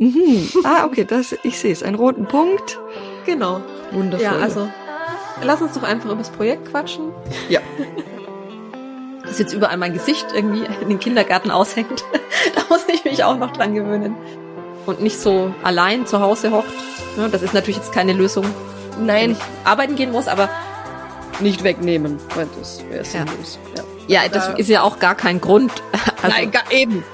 Mhm. Ah, okay, das, ich sehe es. Einen roten Punkt. Genau. Wundervoll. Ja, also lass uns doch einfach über das Projekt quatschen. Ja. Dass jetzt überall mein Gesicht irgendwie in den Kindergarten aushängt. da muss ich mich auch noch dran gewöhnen. Und nicht so allein zu Hause hockt. Ja, das ist natürlich jetzt keine Lösung, wenn Nein, ich arbeiten gehen muss, aber nicht wegnehmen, weil das wäre sinnlos. Ja. ja, das Da- ist ja auch gar kein Grund, also, Nein, gar eben.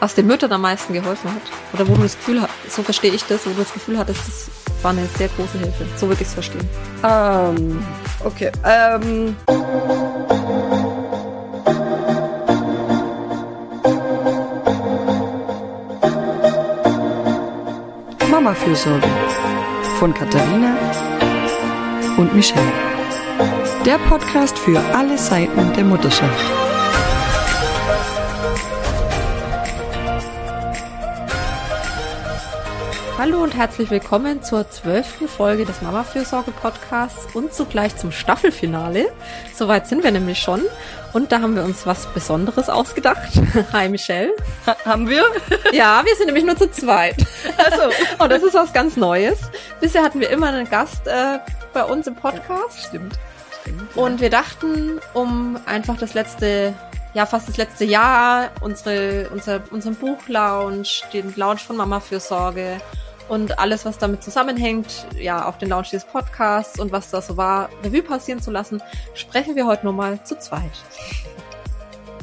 Was den Müttern am meisten geholfen hat. Oder wo du das Gefühl hast, so verstehe ich das, wo du das Gefühl hattest, das war eine sehr große Hilfe. So würde ich es verstehen. Ähm, okay. Ähm. Mama-Fürsorge von Katharina und Michelle. Der Podcast für alle Seiten der Mutterschaft. Hallo und herzlich willkommen zur zwölften Folge des Mama-Fürsorge-Podcasts und zugleich zum Staffelfinale. Soweit sind wir nämlich schon. Und da haben wir uns was Besonderes ausgedacht. Hi Michelle. Ha haben wir? Ja, wir sind nämlich nur zu zweit. Also. Und das ist was ganz Neues. Bisher hatten wir immer einen Gast äh, bei uns im Podcast. Stimmt. Stimmt. Und wir dachten, um einfach das letzte, ja fast das letzte Jahr, unsere, unser, unseren Buchlaunch, den Launch von Mama Fürsorge und alles, was damit zusammenhängt, ja auch den Launch dieses Podcasts und was da so war, Revue passieren zu lassen, sprechen wir heute nur mal zu zweit.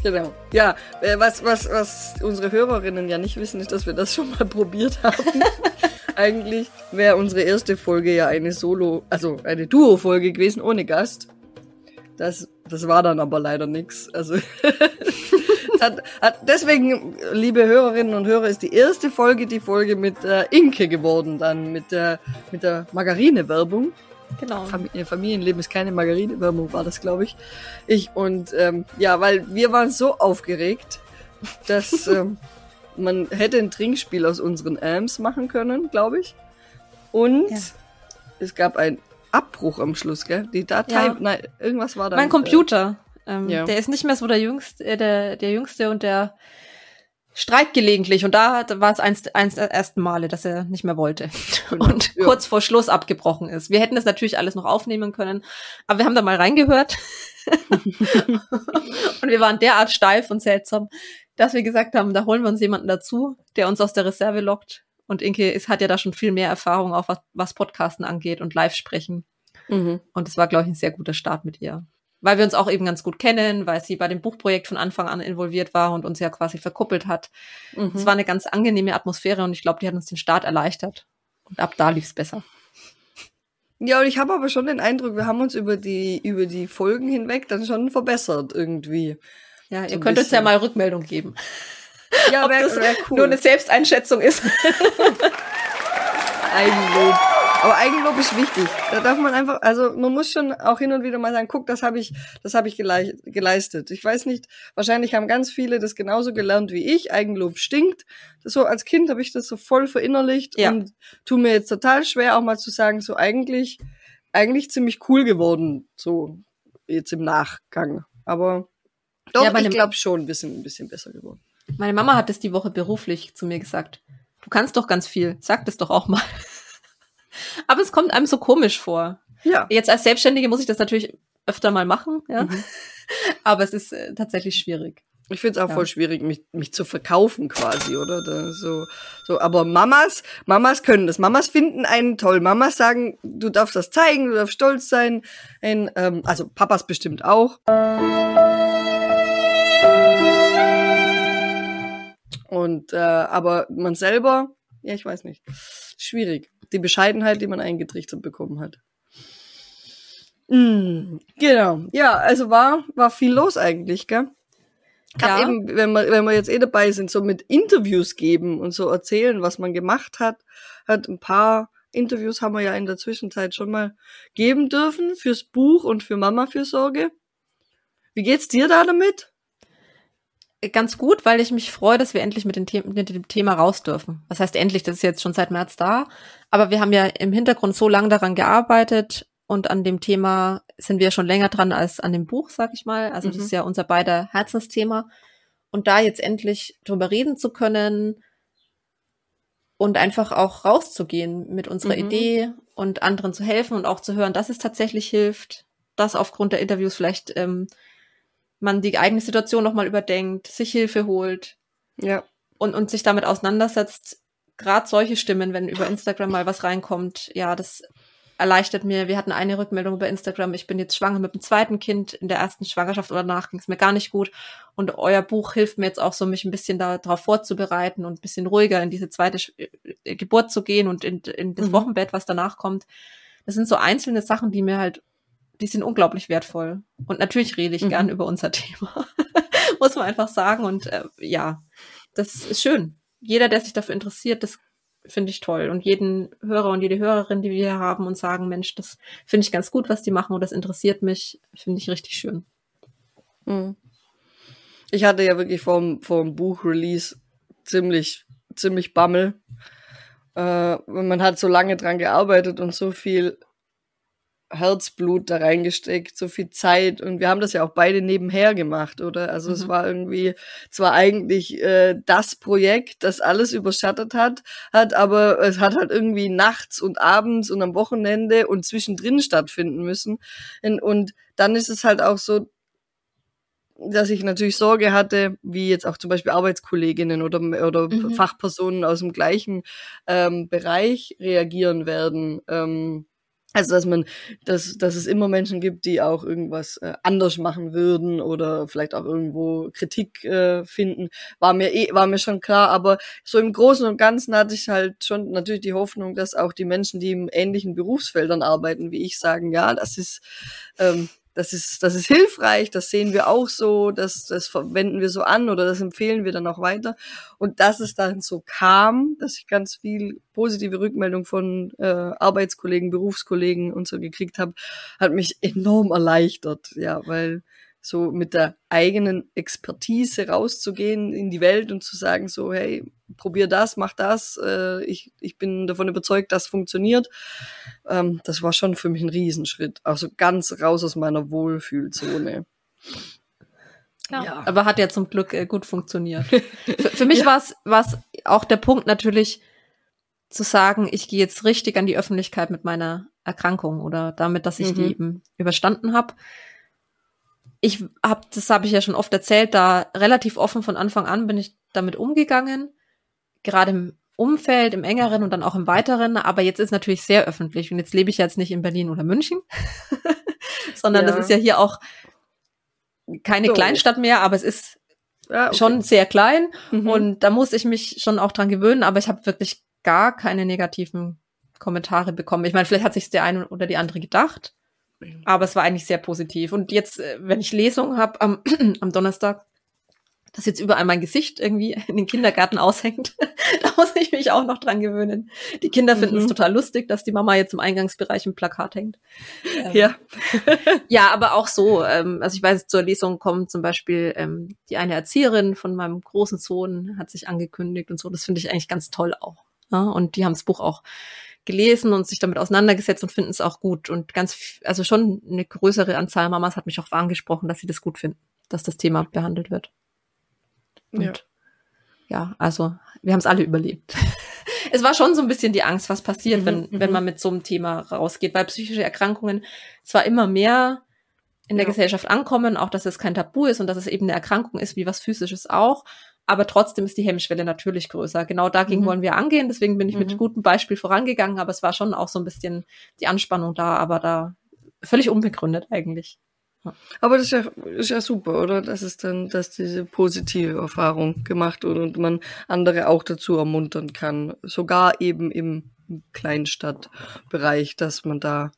Genau. Ja, äh, was, was, was unsere Hörerinnen ja nicht wissen, ist, dass wir das schon mal probiert haben. Eigentlich wäre unsere erste Folge ja eine Solo, also eine Duo-Folge gewesen ohne Gast. Das, das war dann aber leider nix. Also hat, hat deswegen, liebe Hörerinnen und Hörer, ist die erste Folge die Folge mit äh, Inke geworden, dann mit der mit der Margarine-Werbung. Genau. Familie, Familienleben ist keine Margarine-Werbung, war das, glaube ich. Ich und ähm, ja, weil wir waren so aufgeregt, dass ähm, man hätte ein Trinkspiel aus unseren Amps machen können, glaube ich. Und Ja. es gab einen Abbruch am Schluss, gell? Die Datei, Ja. nein, irgendwas war da. Mein Computer, ähm, ja. der ist nicht mehr so der Jüngste, äh, der, der Jüngste und der streikt gelegentlich. Und da war es eins, eins der ersten Male, dass er nicht mehr wollte. Genau, Und ja. kurz vor Schluss abgebrochen ist. Wir hätten das natürlich alles noch aufnehmen können, aber wir haben da mal reingehört. und wir waren derart steif und seltsam, dass wir gesagt haben, da holen wir uns jemanden dazu, der uns aus der Reserve lockt. Und Inke ist, hat ja da schon viel mehr Erfahrung, auch was, was Podcasten angeht und Live-Sprechen. Mhm. Und es war, glaube ich, ein sehr guter Start mit ihr. Weil wir uns auch eben ganz gut kennen, weil sie bei dem Buchprojekt von Anfang an involviert war und uns ja quasi verkuppelt hat. Mhm. Es war eine ganz angenehme Atmosphäre und ich glaube, die hat uns den Start erleichtert. Und ab da lief's besser. Ja, und ich habe aber schon den Eindruck, wir haben uns über die über die Folgen hinweg dann schon verbessert irgendwie. Ja, ihr So könnt uns ja mal Rückmeldung geben. Ja, Ob wär, das wär cool. nur eine Selbsteinschätzung ist. Eigenlob. Aber Eigenlob ist wichtig. Da darf man einfach, also man muss schon auch hin und wieder mal sagen, guck, das habe ich, das habe ich gelei geleistet. Ich weiß nicht, wahrscheinlich haben ganz viele das genauso gelernt wie ich. Eigenlob stinkt. Das so als Kind habe ich das so voll verinnerlicht Ja. und tu mir jetzt total schwer auch mal zu sagen, so eigentlich, eigentlich ziemlich cool geworden, so jetzt im Nachgang. Aber doch, Ja, ich glaube schon, wir sind ein bisschen besser geworden. Meine Mama hat es die Woche beruflich zu mir gesagt. Du kannst doch ganz viel. Sag das doch auch mal. Aber es kommt einem so komisch vor. Ja. Jetzt als Selbstständige muss ich das natürlich öfter mal machen, ja. Mhm. Aber es ist äh, tatsächlich schwierig. Ich finde es auch Ja. voll schwierig, mich, mich zu verkaufen quasi, oder? Da, so, so, aber Mamas, Mamas können das. Mamas finden einen toll. Mamas sagen, du darfst das zeigen, du darfst stolz sein. Ein, ähm, also Papas bestimmt auch. Und äh, aber man selber, ja, ich weiß nicht. Schwierig. Die Bescheidenheit, die man eingetrichtert bekommen hat. Mm, genau. Ja, also war, war viel los eigentlich, gell? Gerade Ja. eben, wenn wir, wenn wir jetzt eh dabei sind, so mit Interviews geben und so erzählen, was man gemacht hat, hat ein paar Interviews haben wir ja in der Zwischenzeit schon mal geben dürfen fürs Buch und für Mama-Fürsorge. Wie geht's dir da damit? Ganz gut, weil ich mich freue, dass wir endlich mit, The mit dem Thema raus dürfen. Was heißt endlich? Das ist jetzt schon seit März da. Aber wir haben ja im Hintergrund so lange daran gearbeitet und an dem Thema sind wir schon länger dran als an dem Buch, sag ich mal. Also das Mhm. ist ja unser beider Herzensthema. Und da jetzt endlich drüber reden zu können, und einfach auch rauszugehen mit unserer Mhm. Idee und anderen zu helfen und auch zu hören, dass es tatsächlich hilft, dass aufgrund der Interviews vielleicht ähm, man die eigene Situation nochmal überdenkt, sich Hilfe holt Ja. und, und sich damit auseinandersetzt. Gerade solche Stimmen, wenn über Instagram mal was reinkommt, ja, das erleichtert mir. Wir hatten eine Rückmeldung über Instagram, ich bin jetzt schwanger mit dem zweiten Kind. In der ersten Schwangerschaft oder danach ging es mir gar nicht gut. Und euer Buch hilft mir jetzt auch so, mich ein bisschen darauf vorzubereiten und ein bisschen ruhiger in diese zweite Sch äh, Geburt zu gehen und in, in das Mhm. Wochenbett, was danach kommt. Das sind so einzelne Sachen, die mir halt, die sind unglaublich wertvoll. Und natürlich rede ich Mhm. gern über unser Thema. Muss man einfach sagen. Und äh, ja, das ist schön. Jeder, der sich dafür interessiert, das finde ich toll. Und jeden Hörer und jede Hörerin, die wir hier haben und sagen, Mensch, das finde ich ganz gut, was die machen und das interessiert mich, finde ich richtig schön. Mhm. Ich hatte ja wirklich vom, vom Buchrelease ziemlich, ziemlich Bammel. Äh, man hat so lange dran gearbeitet und so viel Herzblut da reingesteckt, so viel Zeit und wir haben das ja auch beide nebenher gemacht, oder? Also es Mhm. war irgendwie zwar eigentlich äh, das Projekt, das alles überschattet hat, hat, aber es hat halt irgendwie nachts und abends und am Wochenende und zwischendrin stattfinden müssen. Und, und dann ist es halt auch so, dass ich natürlich Sorge hatte, wie jetzt auch zum Beispiel Arbeitskolleginnen oder, oder Mhm. Fachpersonen aus dem gleichen ähm, Bereich reagieren werden. Ähm, also dass man, dass, dass es immer Menschen gibt, die auch irgendwas äh, anders machen würden oder vielleicht auch irgendwo Kritik äh, finden, war mir eh, war mir schon klar. Aber so im Großen und Ganzen hatte ich halt schon natürlich die Hoffnung, dass auch die Menschen, die im ähnlichen Berufsfeldern arbeiten wie ich, sagen, ja, das ist ähm, das ist, das ist hilfreich, das sehen wir auch so, das, das verwenden wir so an oder das empfehlen wir dann auch weiter. Und dass es dann so kam, dass ich ganz viel positive Rückmeldung von äh, Arbeitskollegen, Berufskollegen und so gekriegt habe, hat mich enorm erleichtert, ja, weil so mit der eigenen Expertise rauszugehen in die Welt und zu sagen so, hey, probier das, mach das, äh, ich, ich bin davon überzeugt, das funktioniert. Ähm, das war schon für mich ein Riesenschritt. Also ganz raus aus meiner Wohlfühlzone. Ja. Aber hat ja zum Glück äh, gut funktioniert. für, für mich ja. war es auch der Punkt natürlich zu sagen, ich gehe jetzt richtig an die Öffentlichkeit mit meiner Erkrankung oder damit, dass ich Mhm. die eben überstanden habe. Ich habe, das habe ich ja schon oft erzählt, da relativ offen von Anfang an bin ich damit umgegangen, gerade im Umfeld, im engeren und dann auch im weiteren. Aber jetzt ist natürlich sehr öffentlich und jetzt lebe ich jetzt nicht in Berlin oder München, sondern Ja. das ist ja hier auch keine So. Kleinstadt mehr, aber es ist Ja, okay. schon sehr klein Mhm. und da muss ich mich schon auch dran gewöhnen, aber ich habe wirklich gar keine negativen Kommentare bekommen. Ich meine, vielleicht hat sich der eine oder die andere gedacht, aber es war eigentlich sehr positiv. Und jetzt, äh, wenn ich Lesung habe am, am Donnerstag, dass jetzt überall mein Gesicht irgendwie in den Kindergarten aushängt, da muss ich mich auch noch dran gewöhnen. Die Kinder finden es Mhm. total lustig, dass die Mama jetzt im Eingangsbereich ein Plakat hängt. Ähm, ja. ja, aber auch so. Ähm, also ich weiß, zur Lesung kommt zum Beispiel ähm, die eine Erzieherin von meinem großen Sohn hat sich angekündigt und so. Das finde ich eigentlich ganz toll auch. Ja? Und die haben das Buch auch gelesen und sich damit auseinandergesetzt und finden es auch gut. Und ganz, also schon eine größere Anzahl Mamas hat mich auch angesprochen, dass sie das gut finden, dass das Thema behandelt wird. Und Ja. ja, also wir haben es alle überlebt. es war schon so ein bisschen die Angst, was passiert, Mhm, wenn, mhm. wenn man mit so einem Thema rausgeht, weil psychische Erkrankungen zwar immer mehr in der Ja. Gesellschaft ankommen, auch dass es kein Tabu ist und dass es eben eine Erkrankung ist, wie was Physisches auch. Aber trotzdem ist die Hemmschwelle natürlich größer. Genau dagegen Mhm. wollen wir angehen. Deswegen bin ich mit Mhm. gutem Beispiel vorangegangen, aber es war schon auch so ein bisschen die Anspannung da, aber da völlig unbegründet eigentlich. Aber das ist ja, ist ja super, oder? Das ist dann, dass diese positive Erfahrung gemacht wird und man andere auch dazu ermuntern kann. Sogar eben im Kleinstadtbereich, dass man da,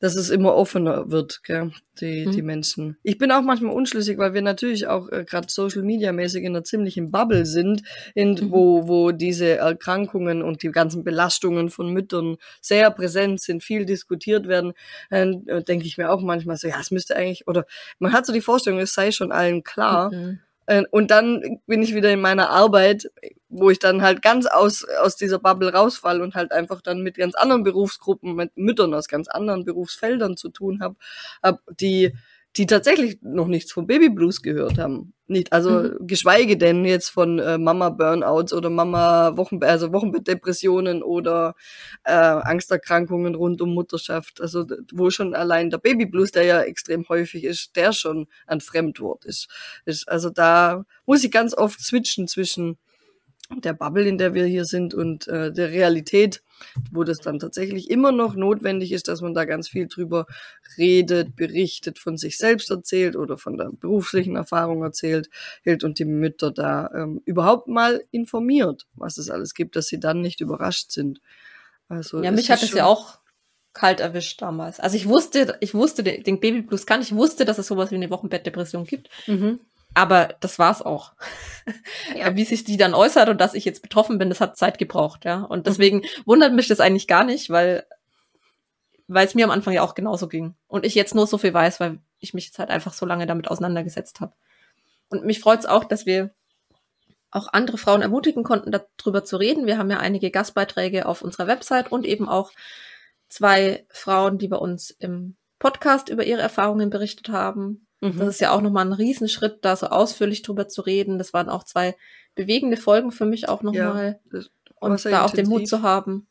dass es immer offener wird, gell? Die, Mhm. die Menschen. Ich bin auch manchmal unschlüssig, weil wir natürlich auch äh, gerade Social Media mäßig in einer ziemlichen Bubble sind, in, Mhm. wo, wo diese Erkrankungen und die ganzen Belastungen von Müttern sehr präsent sind, viel diskutiert werden, äh, denke ich mir auch manchmal so, ja, es müsste eigentlich, oder man hat so die Vorstellung, es sei schon allen klar. Mhm. Äh, Und dann bin ich wieder in meiner Arbeit, wo ich dann halt ganz aus, aus dieser Bubble rausfall und halt einfach dann mit ganz anderen Berufsgruppen, mit Müttern aus ganz anderen Berufsfeldern zu tun habe, hab, die, die tatsächlich noch nichts vom Baby Blues gehört haben. Nicht, also mhm. geschweige denn jetzt von äh, Mama Burnouts oder Mama Wochen, also Wochenbettdepressionen oder äh, Angsterkrankungen rund um Mutterschaft. Also wo schon allein der Baby Blues, der ja extrem häufig ist, der schon ein Fremdwort ist. ist also da muss ich ganz oft switchen zwischen der Bubble, in der wir hier sind und äh, der Realität, wo das dann tatsächlich immer noch notwendig ist, dass man da ganz viel drüber redet, berichtet, von sich selbst erzählt oder von der beruflichen Erfahrung erzählt, hält und die Mütter da ähm, überhaupt mal informiert, was es alles gibt, dass sie dann nicht überrascht sind. Also ja, mich hat es ja auch kalt erwischt damals. Also ich wusste, ich wusste den Babyblues kann, ich wusste, dass es sowas wie eine Wochenbettdepression gibt. Mhm. Aber das war's auch. Ja. Wie sich die dann äußert und dass ich jetzt betroffen bin, das hat Zeit gebraucht, ja. Und deswegen wundert mich das eigentlich gar nicht, weil weil es mir am Anfang ja auch genauso ging. Und ich jetzt nur so viel weiß, weil ich mich jetzt halt einfach so lange damit auseinandergesetzt habe. Und mich freut es auch, dass wir auch andere Frauen ermutigen konnten, darüber zu reden. Wir haben ja einige Gastbeiträge auf unserer Website und eben auch zwei Frauen, die bei uns im Podcast über ihre Erfahrungen berichtet haben. Mhm. Das ist ja auch nochmal ein Riesenschritt, da so ausführlich drüber zu reden. Das waren auch zwei bewegende Folgen für mich auch nochmal. Ja, und da auch den Mut zu haben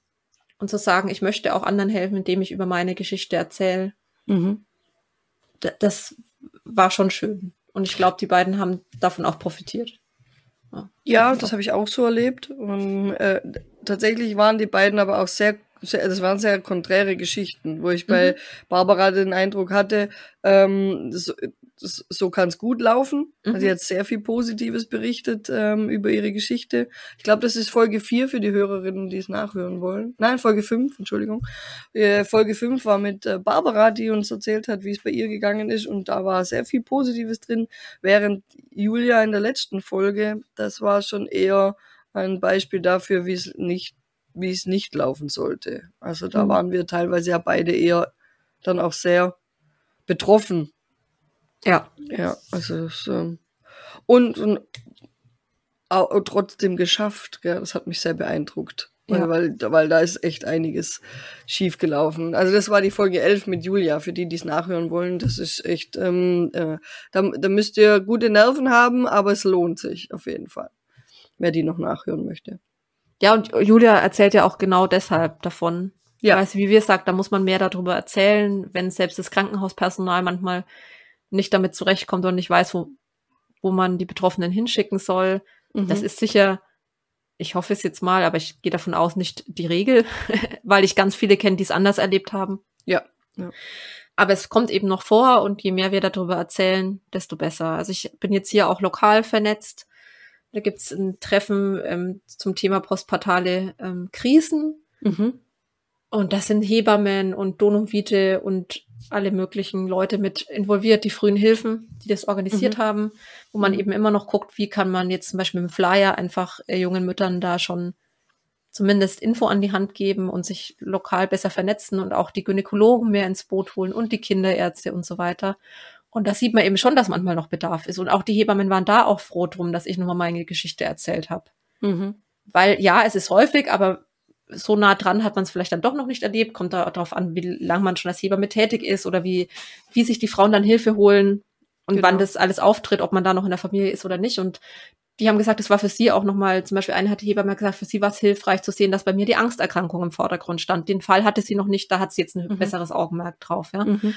und zu sagen, ich möchte auch anderen helfen, indem ich über meine Geschichte erzähle. Mhm. Das war schon schön. Und ich glaube, die beiden haben davon auch profitiert. Ja, ja das habe ich auch so erlebt. Und, äh, tatsächlich waren die beiden aber auch sehr das waren sehr konträre Geschichten, wo ich bei mhm. Barbara den Eindruck hatte, ähm, so, so kann es gut laufen. Mhm. Also sie hat sehr viel Positives berichtet ähm, über ihre Geschichte. Ich glaube, das ist Folge 4 für die Hörerinnen, die es nachhören wollen. Nein, Folge 5, Entschuldigung. Äh, Folge 5 war mit äh, Barbara, die uns erzählt hat, wie es bei ihr gegangen ist und da war sehr viel Positives drin, während Julia in der letzten Folge, das war schon eher ein Beispiel dafür, wie es nicht wie es nicht laufen sollte. Also da mhm. waren wir teilweise ja beide eher dann auch sehr betroffen. Ja. Ja, also das, ähm, und, und auch trotzdem geschafft. Gell? Das hat mich sehr beeindruckt. Ja. Weil, weil da ist echt einiges schief gelaufen. Also das war die Folge 11 mit Julia, für die, die es nachhören wollen. Das ist echt, ähm, äh, da, da müsst ihr gute Nerven haben, aber es lohnt sich auf jeden Fall, wer die noch nachhören möchte. Ja, und Julia erzählt ja auch genau deshalb davon. Ja. Weißt wie wir sagt, da muss man mehr darüber erzählen, wenn selbst das Krankenhauspersonal manchmal nicht damit zurechtkommt und nicht weiß, wo, wo man die Betroffenen hinschicken soll. Mhm. Das ist sicher, ich hoffe es jetzt mal, aber ich gehe davon aus, nicht die Regel, weil ich ganz viele kenne, die es anders erlebt haben. Ja. ja. Aber es kommt eben noch vor und je mehr wir darüber erzählen, desto besser. Also ich bin jetzt hier auch lokal vernetzt da gibt's ein Treffen ähm, zum Thema postpartale ähm, Krisen. Mhm. Und das sind Hebammen und Donumvite und alle möglichen Leute mit involviert, die frühen Hilfen, die das organisiert mhm. haben, wo man mhm. eben immer noch guckt, wie kann man jetzt zum Beispiel mit dem Flyer einfach äh, jungen Müttern da schon zumindest Info an die Hand geben und sich lokal besser vernetzen und auch die Gynäkologen mehr ins Boot holen und die Kinderärzte und so weiter. Und da sieht man eben schon, dass manchmal noch Bedarf ist. Und auch die Hebammen waren da auch froh drum, dass ich nochmal meine Geschichte erzählt habe. Mhm. Weil ja, es ist häufig, aber so nah dran hat man es vielleicht dann doch noch nicht erlebt. Kommt da darauf an, wie lange man schon als Hebamme tätig ist oder wie, wie sich die Frauen dann Hilfe holen und genau. wann das alles auftritt, ob man da noch in der Familie ist oder nicht. Und die haben gesagt, es war für sie auch nochmal, zum Beispiel eine hatte Hebamme gesagt, für sie war es hilfreich zu sehen, dass bei mir die Angsterkrankung im Vordergrund stand. Den Fall hatte sie noch nicht, da hat sie jetzt ein mhm. besseres Augenmerk drauf. Ja. Mhm.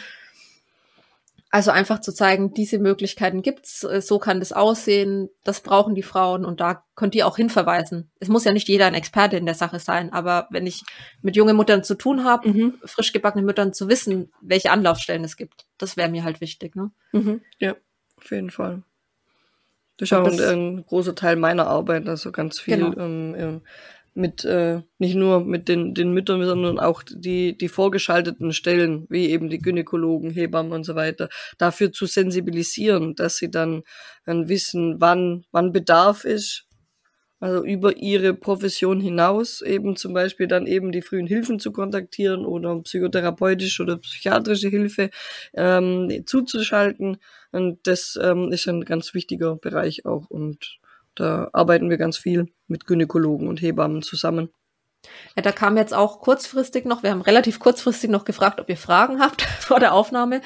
Also einfach zu zeigen, diese Möglichkeiten gibt's, äh, so kann das aussehen, das brauchen die Frauen und da könnt ihr auch hinverweisen. Es muss ja nicht jeder ein Experte in der Sache sein, aber wenn ich mit jungen Muttern zu tun habe, mhm. frisch gebackenen Müttern zu wissen, welche Anlaufstellen es gibt, das wäre mir halt wichtig. Ne? Mhm. Ja, auf jeden Fall. Das ist auch ein, ein, großer Teil meiner Arbeit, also ganz viel genau. ähm, mit äh, nicht nur mit den, den Müttern, sondern auch die, die vorgeschalteten Stellen, wie eben die Gynäkologen, Hebammen und so weiter, dafür zu sensibilisieren, dass sie dann, dann wissen, wann, wann Bedarf ist, also über ihre Profession hinaus eben zum Beispiel dann eben die frühen Hilfen zu kontaktieren oder psychotherapeutische oder psychiatrische Hilfe ähm, zuzuschalten. Und das ähm, ist ein ganz wichtiger Bereich auch und da arbeiten wir ganz viel mit Gynäkologen und Hebammen zusammen. Ja, da kam jetzt auch kurzfristig noch, wir haben relativ kurzfristig noch gefragt, ob ihr Fragen habt vor der Aufnahme.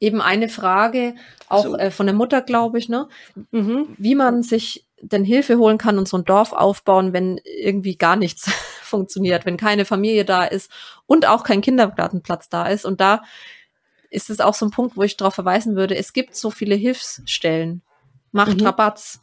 Eben eine Frage, auch so. äh, von der Mutter, glaube ich, ne? Mhm. Wie man sich denn Hilfe holen kann und so ein Dorf aufbauen, wenn irgendwie gar nichts funktioniert, wenn keine Familie da ist und auch kein Kindergartenplatz da ist. Und da ist es auch so ein Punkt, wo ich darauf verweisen würde, es gibt so viele Hilfsstellen. Macht mhm. Rabatz.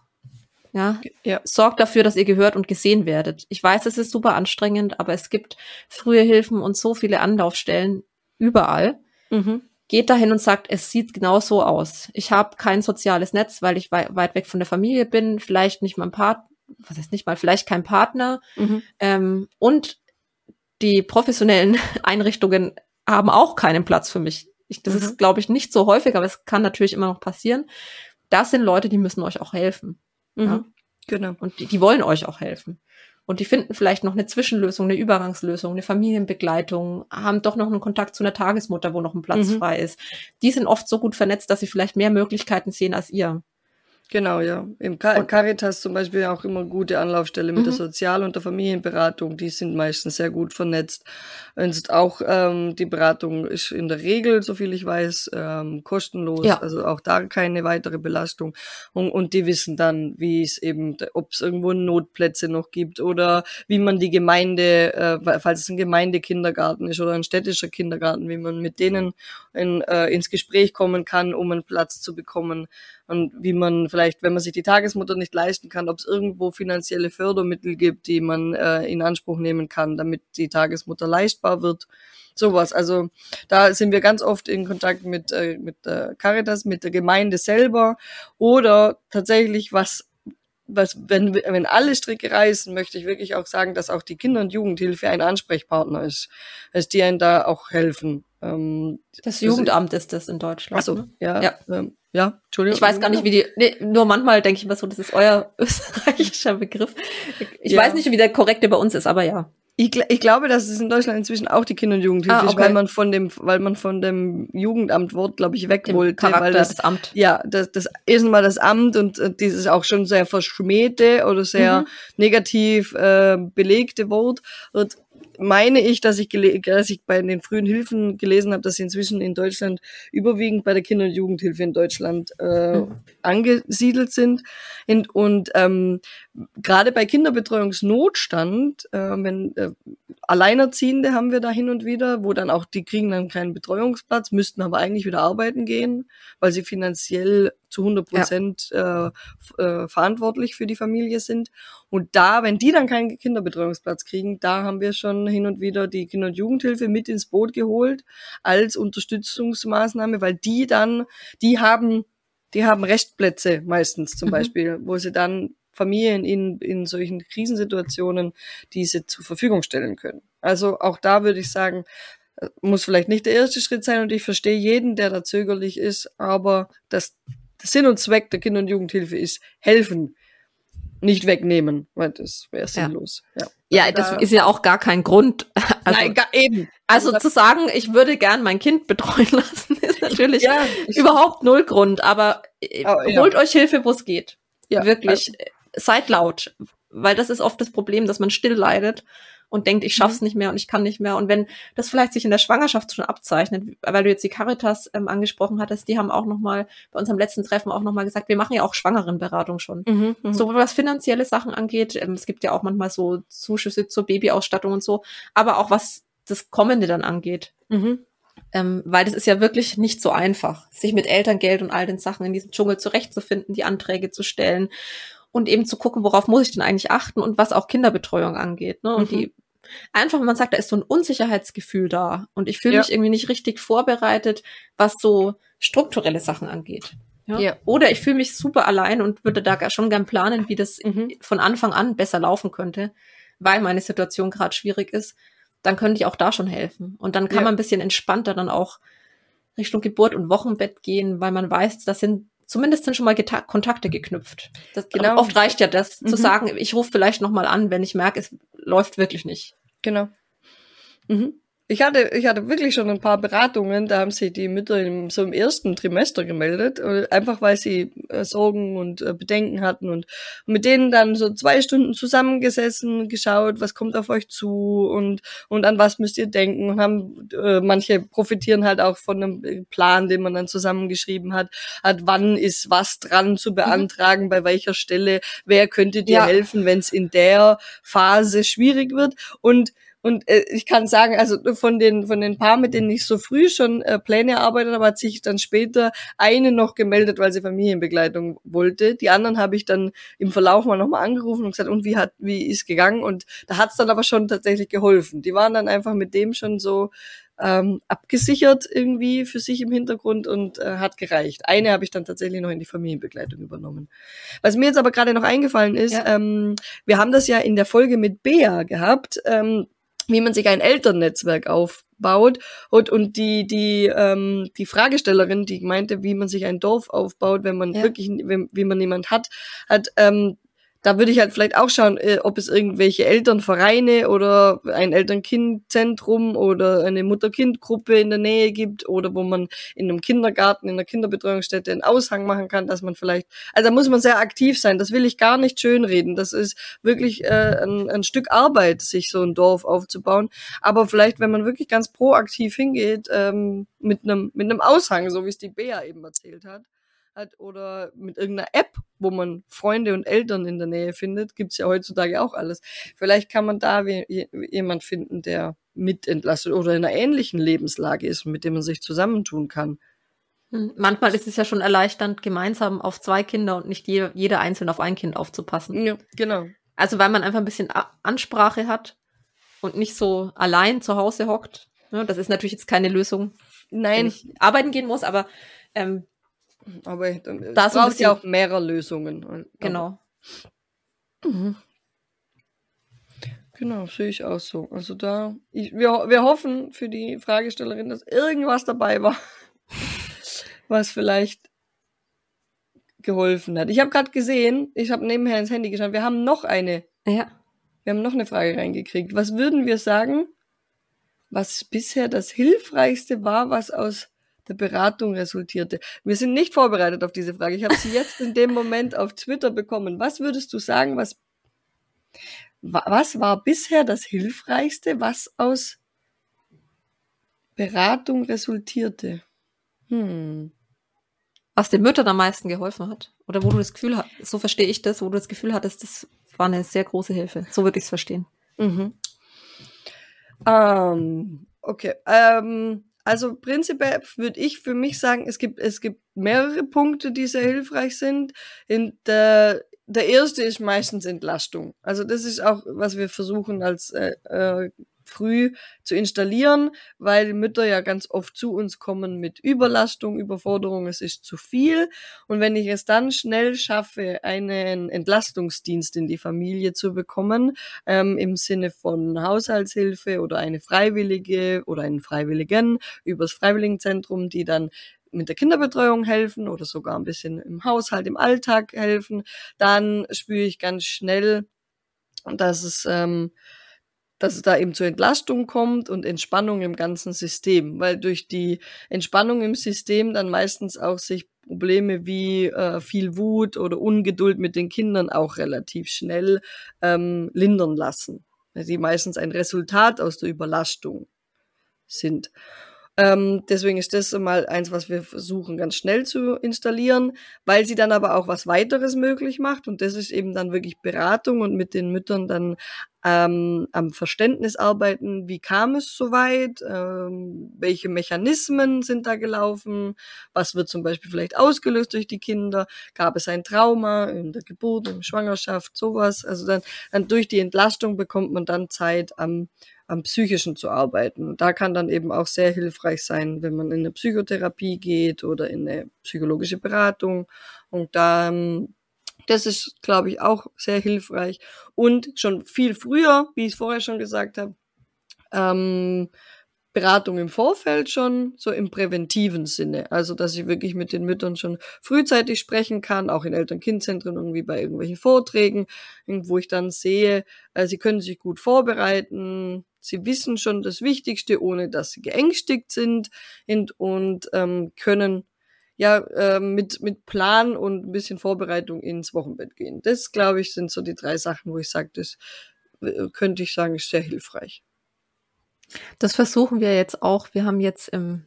Ja, ja, sorgt dafür, dass ihr gehört und gesehen werdet. Ich weiß, es ist super anstrengend, aber es gibt frühe Hilfen und so viele Anlaufstellen überall. Mhm. Geht dahin und sagt, es sieht genau so aus. Ich habe kein soziales Netz, weil ich wei weit weg von der Familie bin, vielleicht nicht mal ein Partner, was heißt nicht mal, vielleicht kein Partner. Mhm. Ähm, und die professionellen Einrichtungen haben auch keinen Platz für mich. Ich, das mhm. ist, glaube ich, nicht so häufig, aber es kann natürlich immer noch passieren. Das sind Leute, die müssen euch auch helfen. Mhm. Ja? Genau. Und die, die wollen euch auch helfen. Und die finden vielleicht noch eine Zwischenlösung, eine Übergangslösung, eine Familienbegleitung, haben doch noch einen Kontakt zu einer Tagesmutter, wo noch ein Platz mhm. frei ist. Die sind oft so gut vernetzt, dass sie vielleicht mehr Möglichkeiten sehen als ihr. Genau, ja. Im Car Caritas zum Beispiel auch immer gute Anlaufstelle mit mhm. der Sozial- und der Familienberatung. Die sind meistens sehr gut vernetzt. Und auch ähm, die Beratung ist in der Regel, so viel ich weiß, ähm, kostenlos. Ja. Also auch da keine weitere Belastung. Und, und die wissen dann, wie es eben, ob es irgendwo Notplätze noch gibt oder wie man die Gemeinde, äh, falls es ein Gemeindekindergarten ist oder ein städtischer Kindergarten, wie man mit denen in, äh, ins Gespräch kommen kann, um einen Platz zu bekommen und wie man vielleicht, wenn man sich die Tagesmutter nicht leisten kann, ob es irgendwo finanzielle Fördermittel gibt, die man äh, in Anspruch nehmen kann, damit die Tagesmutter leistbar wird. Sowas. Also da sind wir ganz oft in Kontakt mit, äh, mit der Caritas, mit der Gemeinde selber oder tatsächlich was was, wenn, wenn alle Stricke reißen, möchte ich wirklich auch sagen, dass auch die Kinder- und Jugendhilfe ein Ansprechpartner ist, dass die einen da auch helfen. Ähm, das Jugendamt ist das in Deutschland. Achso, ne? ja. ja. Ähm, ja, Entschuldigung. Ich weiß gar nicht, wie die, nee, nur manchmal denke ich mir so, das ist euer österreichischer Begriff. Ich ja. weiß nicht, wie der korrekte bei uns ist, aber ja. Ich, ich glaube, dass es in Deutschland inzwischen auch die Kinder- und Jugendhilfe ah, okay. ist, weil man von dem, weil man von dem Jugendamt-Wort, glaube ich, weg wollte. Charakter, weil das, das Amt. Ja, das, das ist mal das Amt und, und dieses auch schon sehr verschmähte oder sehr mhm. negativ äh, belegte Wort. Und meine ich, dass ich, dass ich bei den frühen Hilfen gelesen habe, dass sie inzwischen in Deutschland überwiegend bei der Kinder- und Jugendhilfe in Deutschland äh, mhm. angesiedelt sind. Und, und ähm, gerade bei Kinderbetreuungsnotstand, äh, wenn äh, Alleinerziehende haben wir da hin und wieder, wo dann auch die kriegen dann keinen Betreuungsplatz, müssten aber eigentlich wieder arbeiten gehen, weil sie finanziell zu 100 Prozent ja. äh, äh, verantwortlich für die Familie sind. Und da, wenn die dann keinen Kinderbetreuungsplatz kriegen, da haben wir schon hin und wieder die Kinder- und Jugendhilfe mit ins Boot geholt als Unterstützungsmaßnahme, weil die dann, die haben, die haben Restplätze meistens zum mhm. Beispiel, wo sie dann Familien in, in solchen Krisensituationen diese zur Verfügung stellen können. Also auch da würde ich sagen, äh, muss vielleicht nicht der erste Schritt sein und ich verstehe jeden, der da zögerlich ist, aber das, der Sinn und Zweck der Kinder- und Jugendhilfe ist helfen, nicht wegnehmen, weil das wäre sinnlos. Ja. ja. ja, das da, ist ja auch gar kein Grund. Also, nein, gar, eben. Also, also zu sagen, ich würde gern mein Kind betreuen lassen, ist natürlich ja, überhaupt null Grund. Aber oh, holt ja. euch Hilfe, wo es geht. Ja, Wirklich. Also, seid laut, weil das ist oft das Problem, dass man still leidet und denkt, ich schaff's mhm. nicht mehr und ich kann nicht mehr. Und wenn das vielleicht sich in der Schwangerschaft schon abzeichnet, weil du jetzt die Caritas ähm, angesprochen hattest, die haben auch noch mal bei unserem letzten Treffen auch noch mal gesagt, wir machen ja auch Schwangerenberatung schon. Mhm, mh. So was finanzielle Sachen angeht, ähm, es gibt ja auch manchmal so Zuschüsse zur Babyausstattung und so, aber auch was das Kommende dann angeht. Mhm. Ähm, weil das ist ja wirklich nicht so einfach, sich mit Elterngeld und all den Sachen in diesem Dschungel zurechtzufinden, die Anträge zu stellen und eben zu gucken, worauf muss ich denn eigentlich achten und was auch Kinderbetreuung angeht. Ne? Und mhm. die einfach, wenn man sagt, da ist so ein Unsicherheitsgefühl da und ich fühle ja. mich irgendwie nicht richtig vorbereitet, was so strukturelle Sachen angeht. Ja? ja. Oder ich fühle mich super allein und würde da schon gern planen, wie das mhm. von Anfang an besser laufen könnte, weil meine Situation gerade schwierig ist. Dann könnte ich auch da schon helfen. Und dann kann ja. man ein bisschen entspannter dann auch Richtung Geburt und Wochenbett gehen, weil man weiß, das sind zumindest sind schon mal Geta Kontakte geknüpft. Das, genau. Oft reicht ja das, mhm. zu sagen, ich rufe vielleicht noch mal an, wenn ich merke, es läuft wirklich nicht. Genau. Mhm. Ich hatte, ich hatte wirklich schon ein paar Beratungen, da haben sich die Mütter im, so im ersten Trimester gemeldet, äh, einfach weil sie äh, Sorgen und äh, Bedenken hatten und mit denen dann so zwei Stunden zusammengesessen, geschaut, was kommt auf euch zu und, und an was müsst ihr denken und haben, äh, manche profitieren halt auch von einem Plan, den man dann zusammengeschrieben hat, hat, wann ist was dran zu mhm. beantragen, mhm. bei welcher Stelle, wer könnte dir ja. helfen, wenn es in der Phase schwierig wird und und äh, ich kann sagen, also von den von den paar, mit denen ich so früh schon äh, Pläne erarbeitet habe, hat sich dann später eine noch gemeldet, weil sie Familienbegleitung wollte. Die anderen habe ich dann im Verlauf mal nochmal angerufen und gesagt, und wie hat wie ist gegangen? Und da hat es dann aber schon tatsächlich geholfen. Die waren dann einfach mit dem schon so ähm, abgesichert irgendwie für sich im Hintergrund und äh, hat gereicht. Eine habe ich dann tatsächlich noch in die Familienbegleitung übernommen. Was mir jetzt aber gerade noch eingefallen ist, ja. ähm, wir haben das ja in der Folge mit Bea gehabt. Ähm, wie man sich ein Elternnetzwerk aufbaut und, und die die ähm, die Fragestellerin, die meinte, wie man sich ein Dorf aufbaut, wenn man ja. wirklich wie, wie man niemand hat, hat ähm, da würde ich halt vielleicht auch schauen, äh, ob es irgendwelche Elternvereine oder ein Eltern-Kind-Zentrum oder eine Mutter-Kind-Gruppe in der Nähe gibt oder wo man in einem Kindergarten, in einer Kinderbetreuungsstätte einen Aushang machen kann, dass man vielleicht, also da muss man sehr aktiv sein. Das will ich gar nicht schönreden. Das ist wirklich äh, ein, ein Stück Arbeit, sich so ein Dorf aufzubauen. Aber vielleicht, wenn man wirklich ganz proaktiv hingeht, ähm, mit einem mit einem Aushang, so wie es die Bea eben erzählt hat, hat oder mit irgendeiner App, wo man Freunde und Eltern in der Nähe findet, gibt's ja heutzutage auch alles. Vielleicht kann man da jemand finden, der mitentlastet oder in einer ähnlichen Lebenslage ist, mit dem man sich zusammentun kann. Hm, manchmal ist es ja schon erleichternd, gemeinsam auf zwei Kinder und nicht jeder, jeder einzeln auf ein Kind aufzupassen. Ja, genau. Also weil man einfach ein bisschen Ansprache hat und nicht so allein zu Hause hockt. Das ist natürlich jetzt keine Lösung, Nein. wenn ich arbeiten gehen muss, aber ähm, aber das braucht ja auch mehrere Lösungen. Genau. Mhm. Genau, sehe ich auch so. Also da, ich, wir, wir hoffen für die Fragestellerin, dass irgendwas dabei war, was vielleicht geholfen hat. Ich habe gerade gesehen, ich habe nebenher ins Handy geschaut, wir haben noch eine. Ja. Wir haben noch eine Frage reingekriegt. Was würden wir sagen, was bisher das Hilfreichste war, was aus der Beratung resultierte. Wir sind nicht vorbereitet auf diese Frage. Ich habe sie jetzt in dem Moment auf Twitter bekommen. Was würdest du sagen, was, was war bisher das Hilfreichste, was aus Beratung resultierte? Hm. Was den Müttern am meisten geholfen hat? Oder wo du das Gefühl hast, so verstehe ich das, wo du das Gefühl hattest, das war eine sehr große Hilfe. So würde ich es verstehen. Mhm. Ähm, okay. Ähm, also prinzipiell würde ich für mich sagen, es gibt, es gibt mehrere Punkte, die sehr hilfreich sind. In der, der erste ist meistens Entlastung. Also das ist auch, was wir versuchen als äh, äh, früh zu installieren, weil Mütter ja ganz oft zu uns kommen mit Überlastung, Überforderung, es ist zu viel. Und wenn ich es dann schnell schaffe, einen Entlastungsdienst in die Familie zu bekommen, ähm, im Sinne von Haushaltshilfe oder eine Freiwillige oder einen Freiwilligen übers Freiwilligenzentrum, die dann mit der Kinderbetreuung helfen oder sogar ein bisschen im Haushalt, im Alltag helfen, dann spüre ich ganz schnell, dass es ähm, dass es da eben zur Entlastung kommt und Entspannung im ganzen System, weil durch die Entspannung im System dann meistens auch sich Probleme wie äh, viel Wut oder Ungeduld mit den Kindern auch relativ schnell ähm, lindern lassen, die meistens ein Resultat aus der Überlastung sind. Ähm, deswegen ist das mal eins, was wir versuchen ganz schnell zu installieren, weil sie dann aber auch was weiteres möglich macht und das ist eben dann wirklich Beratung und mit den Müttern dann ähm, am Verständnis arbeiten, wie kam es so weit, ähm, welche Mechanismen sind da gelaufen, was wird zum Beispiel vielleicht ausgelöst durch die Kinder, gab es ein Trauma in der Geburt, in der Schwangerschaft, sowas. Also dann, dann durch die Entlastung bekommt man dann Zeit am am Psychischen zu arbeiten. Da kann dann eben auch sehr hilfreich sein, wenn man in eine Psychotherapie geht oder in eine psychologische Beratung. Und da, das ist, glaube ich, auch sehr hilfreich. Und schon viel früher, wie ich es vorher schon gesagt habe, ähm, Beratung im Vorfeld schon, so im präventiven Sinne. Also, dass ich wirklich mit den Müttern schon frühzeitig sprechen kann, auch in Eltern-Kind-Zentren, irgendwie bei irgendwelchen Vorträgen, wo ich dann sehe, äh, sie können sich gut vorbereiten, sie wissen schon das Wichtigste, ohne dass sie geängstigt sind und, ähm, können ja äh, mit, mit Plan und ein bisschen Vorbereitung ins Wochenbett gehen. Das, glaube ich, sind so die drei Sachen, wo ich sage, das äh, könnte ich sagen, ist sehr hilfreich. Das versuchen wir jetzt auch. Wir haben jetzt im,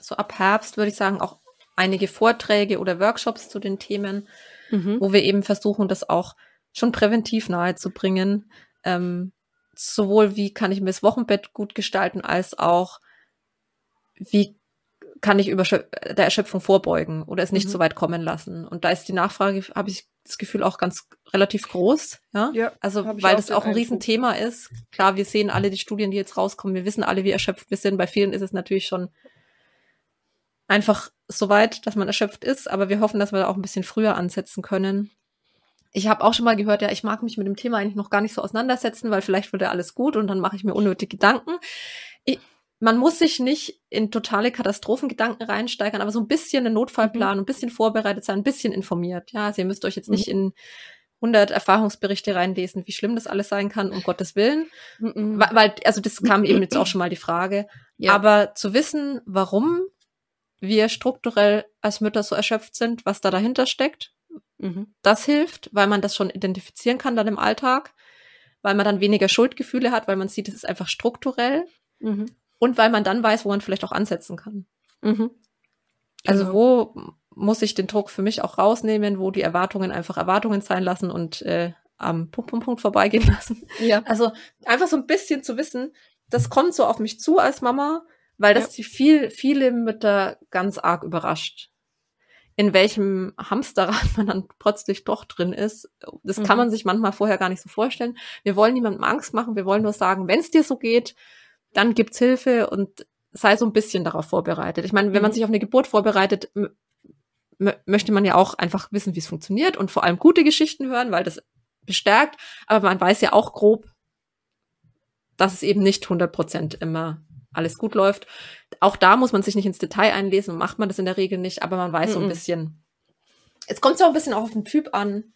so ab Herbst, würde ich sagen, auch einige Vorträge oder Workshops zu den Themen, mhm. wo wir eben versuchen, das auch schon präventiv nahezubringen. Ähm, sowohl wie kann ich mir das Wochenbett gut gestalten, als auch wie kann ich über der Erschöpfung vorbeugen oder es nicht mhm. so weit kommen lassen. Und da ist die Nachfrage, habe ich das Gefühl, auch ganz relativ groß. Ja, ja also weil das auch ein Riesenthema ist. Klar, wir sehen alle die Studien, die jetzt rauskommen. Wir wissen alle, wie erschöpft wir sind. Bei vielen ist es natürlich schon einfach so weit, dass man erschöpft ist. Aber wir hoffen, dass wir da auch ein bisschen früher ansetzen können. Ich habe auch schon mal gehört, ja, ich mag mich mit dem Thema eigentlich noch gar nicht so auseinandersetzen, weil vielleicht wird ja alles gut und dann mache ich mir unnötige Gedanken. Ich, man muss sich nicht in totale Katastrophengedanken reinsteigern, aber so ein bisschen einen Notfallplan, mhm. ein bisschen vorbereitet sein, ein bisschen informiert. Ja, also ihr müsst euch jetzt nicht mhm. in 100 Erfahrungsberichte reinlesen, wie schlimm das alles sein kann, um Gottes Willen. Mhm. Weil, also das kam eben jetzt auch schon mal die Frage. Ja. Aber zu wissen, warum wir strukturell als Mütter so erschöpft sind, was da dahinter steckt, mhm. das hilft, weil man das schon identifizieren kann dann im Alltag, weil man dann weniger Schuldgefühle hat, weil man sieht, es ist einfach strukturell mhm. und weil man dann weiß, wo man vielleicht auch ansetzen kann. Mhm. Also genau. wo muss ich den Druck für mich auch rausnehmen, wo die Erwartungen einfach Erwartungen sein lassen und äh, am Punkt, Punkt, Punkt vorbeigehen lassen. Ja. Also einfach so ein bisschen zu wissen, das kommt so auf mich zu als Mama, weil das ja. die viel, viele Mütter ganz arg überrascht. In welchem Hamsterrad man dann plötzlich doch drin ist. Das mhm. kann man sich manchmal vorher gar nicht so vorstellen. Wir wollen niemandem Angst machen, wir wollen nur sagen, wenn es dir so geht, dann gibt's Hilfe und sei so ein bisschen darauf vorbereitet. Ich meine, wenn man mhm. sich auf eine Geburt vorbereitet, möchte man ja auch einfach wissen, wie es funktioniert und vor allem gute Geschichten hören, weil das bestärkt. Aber man weiß ja auch grob, dass es eben nicht 100 Prozent immer alles gut läuft. Auch da muss man sich nicht ins Detail einlesen und macht man das in der Regel nicht, aber man weiß mm -mm. so ein bisschen. Es kommt so ein bisschen auch auf den Typ an.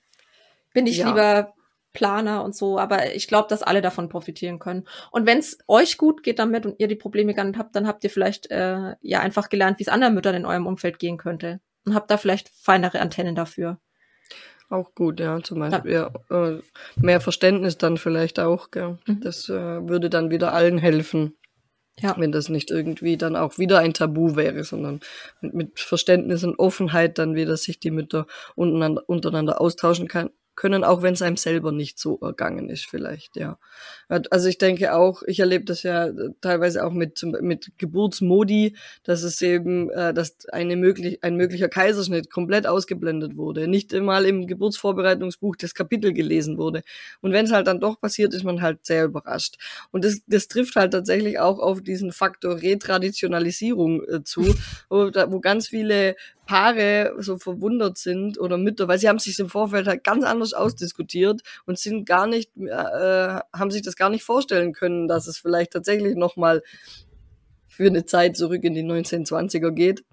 Bin ich ja. lieber Planer und so, aber ich glaube, dass alle davon profitieren können. Und wenn es euch gut geht damit und ihr die Probleme gar nicht habt, dann habt ihr vielleicht äh, ja einfach gelernt, wie es anderen Müttern in eurem Umfeld gehen könnte und habt da vielleicht feinere Antennen dafür. Auch gut, ja, zum Beispiel. Ja. ja äh, mehr Verständnis dann vielleicht auch, gell. Mhm. Das äh, würde dann wieder allen helfen. Ja. Wenn das nicht irgendwie dann auch wieder ein Tabu wäre, sondern mit Verständnis und Offenheit dann wieder sich die Mütter untereinander, untereinander austauschen kann, können, auch wenn es einem selber nicht so ergangen ist, vielleicht, ja. Also ich denke auch, ich erlebe das ja teilweise auch mit, mit Geburtsmodi, dass es eben, äh, dass eine möglich, ein möglicher Kaiserschnitt komplett ausgeblendet wurde, nicht einmal im Geburtsvorbereitungsbuch das Kapitel gelesen wurde. Und wenn es halt dann doch passiert, ist man halt sehr überrascht. Und das, das trifft halt tatsächlich auch auf diesen Faktor Retraditionalisierung äh, zu, wo, wo ganz viele Paare so verwundert sind oder Mütter, weil sie haben sich im Vorfeld halt ganz anders ausdiskutiert und sind gar nicht, äh, haben sich das gar nicht vorstellen können, dass es vielleicht tatsächlich nochmal für eine Zeit zurück in die 1920er geht.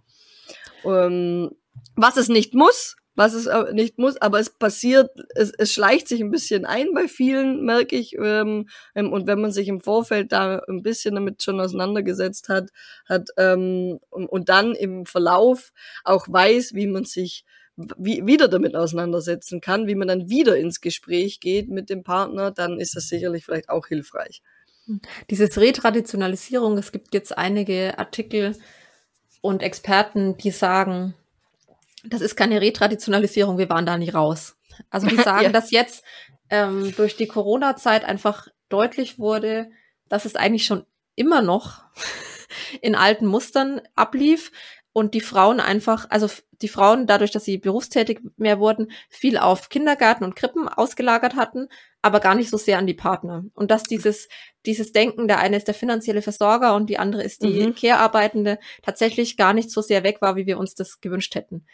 Ähm, was es nicht muss, was es nicht muss, aber es passiert, es, es schleicht sich ein bisschen ein bei vielen, merke ich. Ähm, ähm, und wenn man sich im Vorfeld da ein bisschen damit schon auseinandergesetzt hat, hat ähm, und, dann im Verlauf auch weiß, wie man sich wie, wieder damit auseinandersetzen kann, wie man dann wieder ins Gespräch geht mit dem Partner, dann ist das sicherlich vielleicht auch hilfreich. Dieses Retraditionalisierung, es gibt jetzt einige Artikel und Experten, die sagen, das ist keine Retraditionalisierung, wir waren da nie raus. Also die sagen, ja. dass jetzt ähm, durch die Corona-Zeit einfach deutlich wurde, dass es eigentlich schon immer noch in alten Mustern ablief und die Frauen einfach, also die Frauen dadurch, dass sie berufstätig mehr wurden, viel auf Kindergarten und Krippen ausgelagert hatten, aber gar nicht so sehr an die Partner. Und dass dieses, dieses Denken, der eine ist der finanzielle Versorger und die andere ist die mhm. Care-Arbeitende, tatsächlich gar nicht so sehr weg war, wie wir uns das gewünscht hätten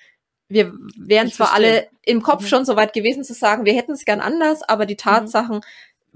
wir wären ich zwar verstehe. alle im Kopf mhm. schon so weit gewesen zu sagen, wir hätten es gern anders, aber die mhm. Tatsachen mhm.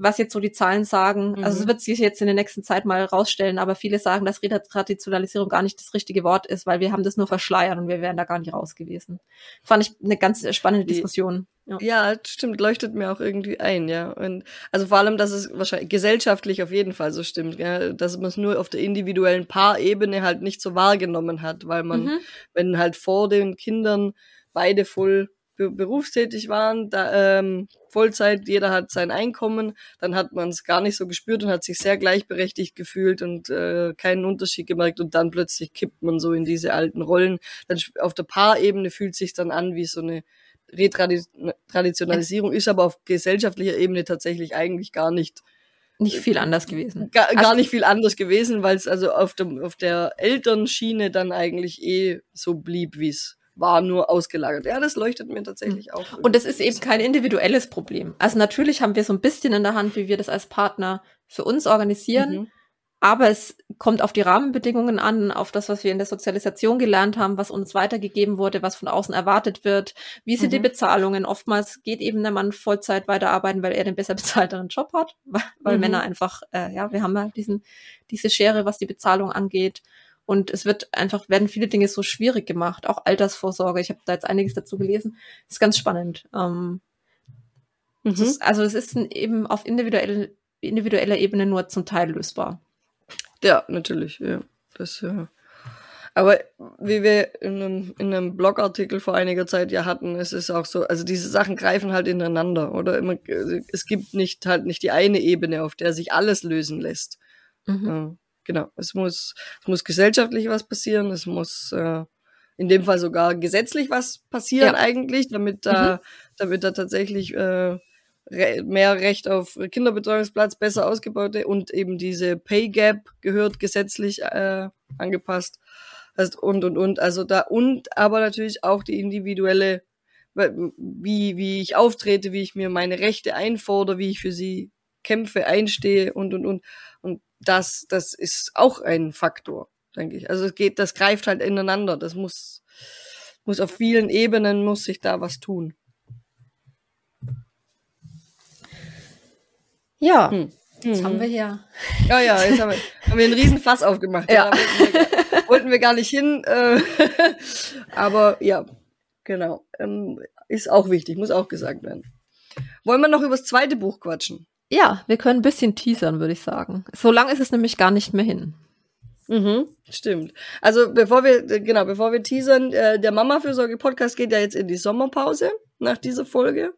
Was jetzt so die Zahlen sagen. Mhm. Also es wird sich jetzt in der nächsten Zeit mal rausstellen, aber viele sagen, dass Retraditionalisierung gar nicht das richtige Wort ist, weil wir haben das nur verschleiert und wir wären da gar nicht raus gewesen. Fand ich eine ganz spannende Die- Diskussion. Ja. Ja, stimmt, leuchtet mir auch irgendwie ein, ja. Und also vor allem, dass es wahrscheinlich gesellschaftlich auf jeden Fall so stimmt, ja, dass man es nur auf der individuellen Paarebene halt nicht so wahrgenommen hat, weil man, Mhm. wenn halt vor den Kindern beide voll berufstätig waren, da, ähm, Vollzeit, jeder hat sein Einkommen, dann hat man es gar nicht so gespürt und hat sich sehr gleichberechtigt gefühlt und äh, keinen Unterschied gemerkt und dann plötzlich kippt man so in diese alten Rollen. Dann auf der Paarebene fühlt sich dann an wie so eine Retraditionalisierung, ist aber auf gesellschaftlicher Ebene tatsächlich eigentlich gar nicht Nicht viel anders gewesen. gar, Also- gar nicht viel anders gewesen, weil es also auf dem auf der Elternschiene dann eigentlich eh so blieb, wie es war, nur ausgelagert. Ja, das leuchtet mir tatsächlich auch. Und das ist eben kein individuelles Problem. Also natürlich haben wir so ein bisschen in der Hand, wie wir das als Partner für uns organisieren. Mhm. Aber es kommt auf die Rahmenbedingungen an, auf das, was wir in der Sozialisation gelernt haben, was uns weitergegeben wurde, was von außen erwartet wird. Wie sind die Mhm. Bezahlungen? Oftmals geht eben der Mann Vollzeit weiterarbeiten, weil er den besser bezahlteren Job hat, weil, weil Mhm. Männer einfach, äh, ja, wir haben ja diesen, diese Schere, was die Bezahlung angeht. Und es wird einfach, werden viele Dinge so schwierig gemacht, auch Altersvorsorge. Ich habe da jetzt einiges dazu gelesen. Das ist ganz spannend. Ähm, es Mhm. ist, also es ist eben auf individuell, individueller Ebene nur zum Teil lösbar. Ja, natürlich, ja. Das, ja. Aber wie wir in einem, in einem Blogartikel vor einiger Zeit ja hatten, es ist auch so, also diese Sachen greifen halt ineinander, oder? Immer, es gibt nicht halt nicht die eine Ebene, auf der sich alles lösen lässt. Mhm. Ja, genau. Es muss, es muss gesellschaftlich was passieren, es muss äh, in dem Fall sogar gesetzlich was passieren Ja. eigentlich, damit da, damit da tatsächlich äh, re mehr Recht auf Kinderbetreuungsplatz, besser ausgebaute und eben diese Pay Gap gehört gesetzlich äh, angepasst. Also und und und. Also da und aber natürlich auch die individuelle, wie, wie ich auftrete, wie ich mir meine Rechte einfordere, wie ich für sie kämpfe, einstehe und und und. Und das, das ist auch ein Faktor, denke ich. Also es geht, das greift halt ineinander. Das muss, muss auf vielen Ebenen muss sich da was tun. Ja, Hm. jetzt haben wir hier. Ja, ja, jetzt haben wir, haben wir einen riesen Fass aufgemacht. Ja. Wir, wollten wir gar nicht hin. Äh, aber ja, genau. Ähm, ist auch wichtig, muss auch gesagt werden. Wollen wir noch über das zweite Buch quatschen? Ja, wir können ein bisschen teasern, würde ich sagen. So lang ist es nämlich gar nicht mehr hin. Mhm, stimmt. Also bevor wir, genau, bevor wir teasern, äh, der Mama-Fürsorge-Podcast geht ja jetzt in die Sommerpause nach dieser Folge.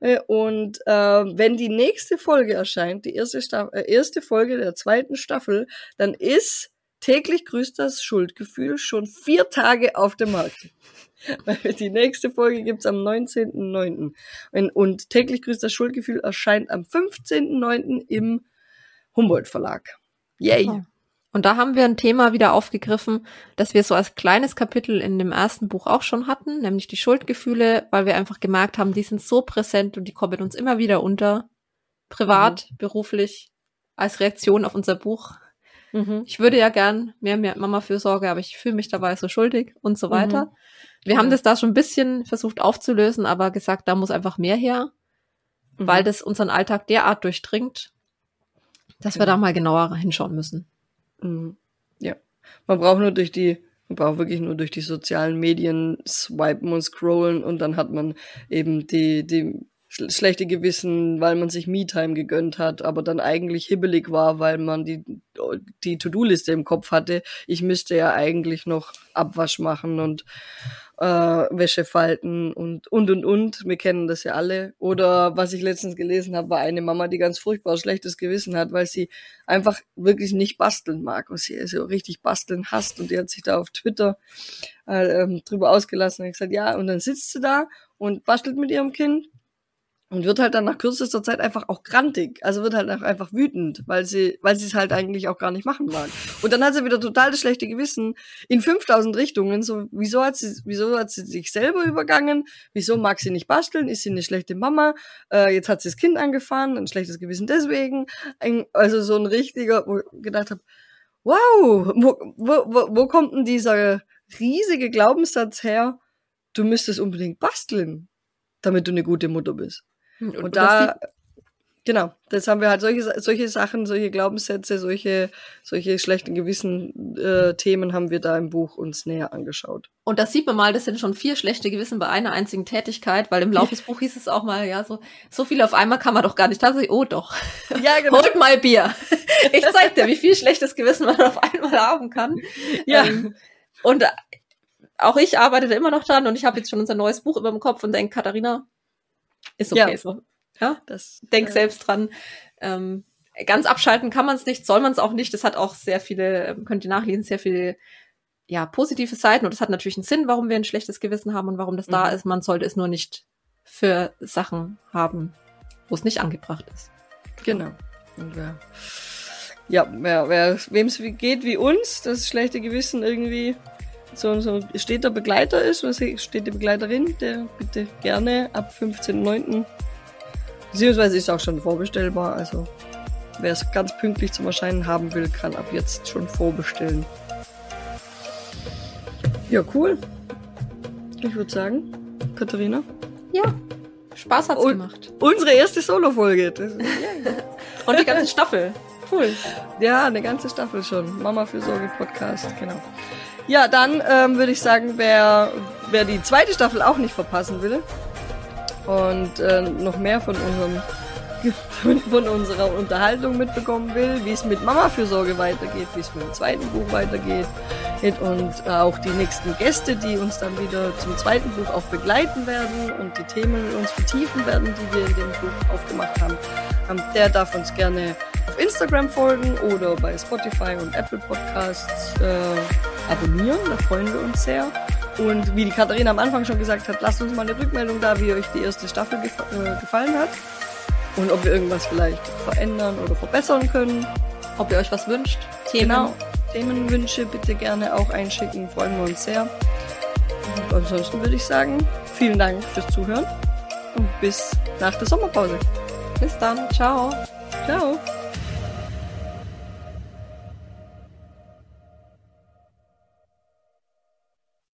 Äh, und äh, wenn die nächste Folge erscheint, die erste, äh, erste Folge der zweiten Staffel, dann ist täglich grüßt das Schuldgefühl schon vier Tage auf dem Markt. Weil die nächste Folge gibt's am 19.09. Und, und täglich grüßt das Schuldgefühl erscheint am 15.09. im Humboldt Verlag. Yay. Oh. Und da haben wir ein Thema wieder aufgegriffen, das wir so als kleines Kapitel in dem ersten Buch auch schon hatten, nämlich die Schuldgefühle, weil wir einfach gemerkt haben, die sind so präsent und die kommen uns immer wieder unter. Privat, beruflich, als Reaktion auf unser Buch. Mhm. Ich würde ja gern mehr, mehr Mama-Fürsorge, aber ich fühle mich dabei so schuldig und so weiter. Mhm. Wir haben das da schon ein bisschen versucht aufzulösen, aber gesagt, da muss einfach mehr her, weil das unseren Alltag derart durchdringt, dass wir Genau. da mal genauer hinschauen müssen. Mhm. Ja. Man braucht nur durch die, man braucht wirklich nur durch die sozialen Medien swipen und scrollen und dann hat man eben die, die sch schlechte Gewissen, weil man sich Me-Time gegönnt hat, aber dann eigentlich hibbelig war, weil man die, die To-Do-Liste im Kopf hatte. Ich müsste ja eigentlich noch Abwasch machen und äh, Wäsche falten und und und und. Wir kennen das ja alle. Oder was ich letztens gelesen habe, war eine Mama, die ganz furchtbar schlechtes Gewissen hat, weil sie einfach wirklich nicht basteln mag und sie so richtig basteln hasst und die hat sich da auf Twitter äh, ähm, drüber ausgelassen und gesagt, ja, und dann sitzt sie da und bastelt mit ihrem Kind und wird halt dann nach kürzester Zeit einfach auch grantig, also wird halt einfach wütend, weil sie, weil sie es halt eigentlich auch gar nicht machen mag. Und dann hat sie wieder total das schlechte Gewissen in 5000 Richtungen, so, wieso hat sie, wieso hat sie sich selber übergangen, wieso mag sie nicht basteln, ist sie eine schlechte Mama, äh, jetzt hat sie das Kind angefahren, ein schlechtes Gewissen deswegen, ein, also so ein richtiger, wo ich gedacht habe, wow, wo, wo, wo, wo kommt denn dieser riesige Glaubenssatz her, du müsstest unbedingt basteln, damit du eine gute Mutter bist. Und, das da, Genau, das haben wir halt solche, solche Sachen, solche Glaubenssätze, solche, solche schlechten Gewissen äh, Themen haben wir da im Buch uns näher angeschaut. Und das sieht man mal, das sind schon vier schlechte Gewissen bei einer einzigen Tätigkeit, weil im Laufe des Buches hieß es auch mal, ja, so, so viel auf einmal kann man doch gar nicht. Da ich, oh doch. Ja, genau. Holt mal Bier. Ich zeig dir, wie viel schlechtes Gewissen man auf einmal haben kann. Ja. Ähm, und auch ich arbeite da immer noch dran und ich habe jetzt schon unser neues Buch über dem Kopf und denke, Katharina, ist okay Ja. so. Ja, Das, denk äh, selbst dran. Ähm, ganz abschalten kann man es nicht, soll man es auch nicht. Das hat auch sehr viele, ähm, könnt ihr nachlesen, sehr viele ja, positive Seiten und es hat natürlich einen Sinn, warum wir ein schlechtes Gewissen haben und warum das da Mhm. ist. Man sollte es nur nicht für Sachen haben, wo es nicht angebracht ist. Genau. Und wer, ja, wer, wer, wem es geht wie uns, das schlechte Gewissen irgendwie so, so steter Begleiter ist, oder stete Begleiterin, der bitte gerne ab 15.09. Beziehungsweise ist auch schon vorbestellbar, also wer es ganz pünktlich zum Erscheinen haben will, kann ab jetzt schon vorbestellen. Ja, cool. Ich würde sagen, Katharina, Ja, Spaß hat's Und- gemacht. unsere erste Solo-Folge. Und die ganze Staffel. Cool. Ja, eine ganze Staffel schon. Mama für Sorge Podcast, genau. Ja, dann ähm, würde ich sagen, wer, wer die zweite Staffel auch nicht verpassen will und äh, noch mehr von unserem von, unserer Unterhaltung mitbekommen will, wie es mit Mama für Sorge weitergeht, wie es mit dem zweiten Buch weitergeht und auch die nächsten Gäste, die uns dann wieder zum zweiten Buch auch begleiten werden und die Themen uns vertiefen werden, die wir in dem Buch aufgemacht haben, ähm, der darf uns gerne auf Instagram folgen oder bei Spotify und Apple Podcasts äh, abonnieren. Da freuen wir uns sehr. Und wie die Katharina am Anfang schon gesagt hat, lasst uns mal eine Rückmeldung da, wie euch die erste Staffel gef äh, gefallen hat. Und ob wir irgendwas vielleicht verändern oder verbessern können. Ob ihr euch was wünscht, Themen. Genau. Themenwünsche bitte gerne auch einschicken, freuen wir uns sehr. Und ansonsten würde ich sagen, vielen Dank fürs Zuhören und bis nach der Sommerpause. Bis dann. Ciao. Ciao.